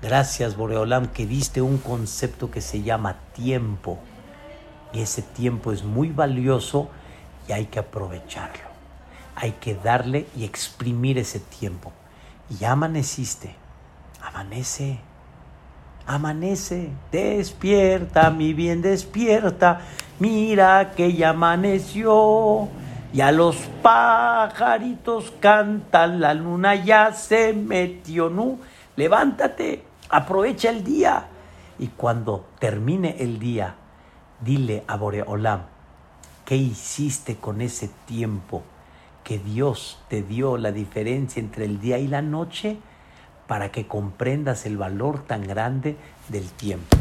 S1: Gracias, Boreolam, que diste un concepto que se llama tiempo. Y ese tiempo es muy valioso y hay que aprovecharlo. Hay que darle y exprimir ese tiempo. Y amaneciste. amanece, amanece, despierta, mi bien, despierta, mira que ya amaneció. Y a los pajaritos cantan, la luna ya se metió, ¿no? Levántate, aprovecha el día. Y cuando termine el día, dile a Boreolam, ¿qué hiciste con ese tiempo que Dios te dio la diferencia entre el día y la noche para que comprendas el valor tan grande del tiempo?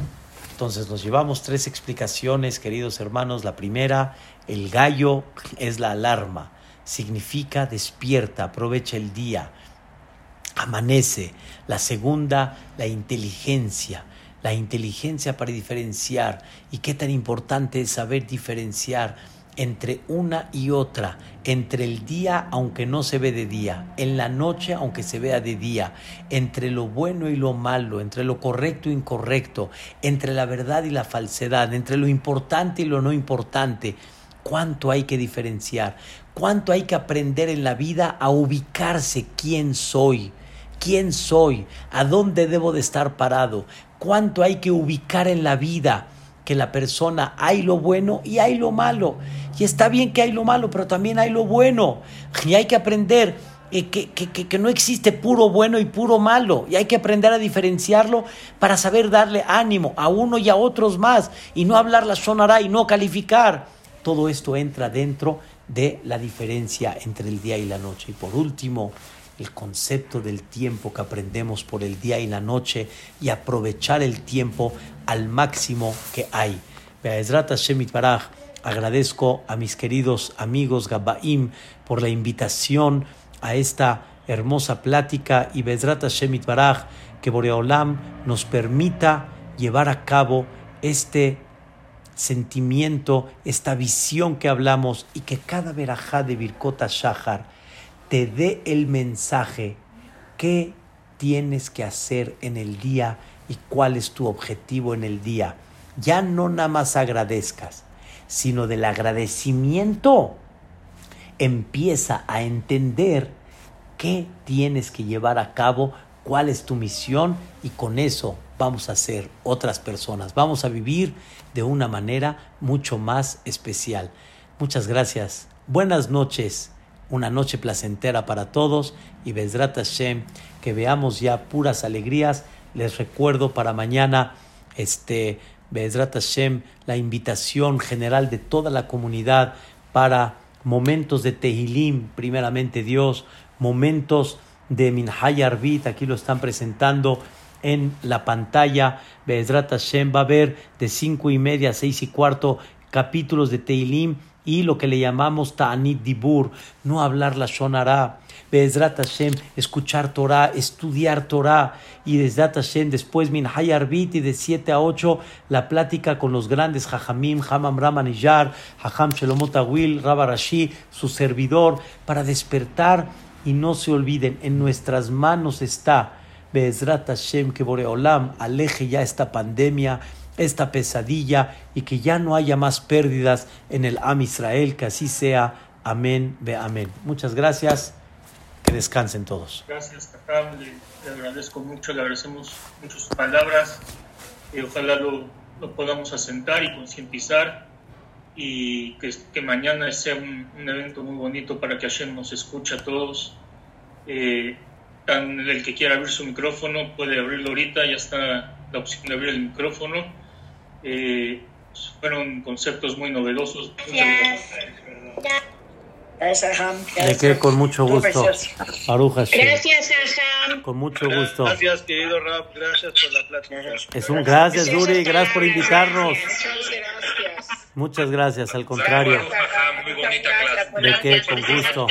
S1: Entonces nos llevamos tres explicaciones, queridos hermanos. La primera, el gallo es la alarma, significa despierta, aprovecha el día, amanece. La segunda, la inteligencia, la inteligencia para diferenciar. Y qué tan importante es saber diferenciar entre una y otra, entre el día aunque no se ve de día, en la noche aunque se vea de día, entre lo bueno y lo malo, entre lo correcto e incorrecto, entre la verdad y la falsedad, entre lo importante y lo no importante. ¿Cuánto hay que diferenciar? ¿Cuánto hay que aprender en la vida a ubicarse quién soy? ¿Quién soy? ¿A dónde debo de estar parado? cuánto hay que ubicar en la vida que la persona hay lo bueno y hay lo malo. Y está bien que hay lo malo, pero también hay lo bueno. Y hay que aprender eh, que, que, que, no existe puro bueno y puro malo. Y hay que aprender a diferenciarlo para saber darle ánimo a uno y a otros más. Y no hablar la sonará y no calificar. Todo esto entra dentro de la diferencia entre el día y la noche. Y por último, el concepto del tiempo que aprendemos por el día y la noche y aprovechar el tiempo al máximo que hay. Agradezco a mis queridos amigos Gabaim por la invitación a esta hermosa plática y Bezrat Shemit Baraj que Boreolam nos permita llevar a cabo este sentimiento, esta visión que hablamos y que cada verajá de Birkota Shahar te dé el mensaje qué tienes que hacer en el día y cuál es tu objetivo en el día. Ya no nada más agradezcas, sino del agradecimiento empieza a entender qué tienes que llevar a cabo, cuál es tu misión y con eso vamos a ser otras personas. Vamos a vivir de una manera mucho más especial. Muchas gracias. Buenas noches una noche placentera para todos y Bezrat Hashem, que veamos ya puras alegrías. Les recuerdo para mañana, este, Bezrat Hashem, la invitación general de toda la comunidad para momentos de Tehilim, primeramente Dios, momentos de Minhay Arbit, aquí lo están presentando en la pantalla. Bezrat Hashem va a haber de cinco y media a seis y cuarto capítulos de Tehilim y lo que le llamamos Ta'anit Dibur, no hablar la Shonara, Bezrat Hashem, escuchar Torah, estudiar Torah, y Bezrat Hashem, después Min Hayarbit, y de 7 a 8, la plática con los grandes Jajamim, Hamam Ramaniyar, Hajam Shelomot Awil, Rabarashi, su servidor, para despertar. Y no se olviden, en nuestras manos está Bezrat Hashem, que Boreolam aleje ya esta pandemia esta pesadilla y que ya no haya más pérdidas en el Am Israel, que así sea. Amén, ve amén. Muchas gracias, que descansen todos.
S2: Gracias, Cajam, le, agradezco mucho, le agradecemos mucho sus palabras y ojalá lo, podamos asentar y concientizar y que, que mañana sea un, evento muy bonito para que Hashem nos escuche a todos. Eh, el que quiera abrir su micrófono puede abrirlo ahorita, ya está la opción de abrir el micrófono. Eh, fueron conceptos muy novedosos.
S3: Me quedé con mucho gusto.
S4: Gracias, Aham.
S3: Con mucho gusto.
S2: Gracias, querido Rab. Gracias por la plática.
S3: Es un gracias, Duri. Gracias por invitarnos. Muchas gracias, al contrario.
S2: Muy bonita clase.
S3: De qué, con gusto.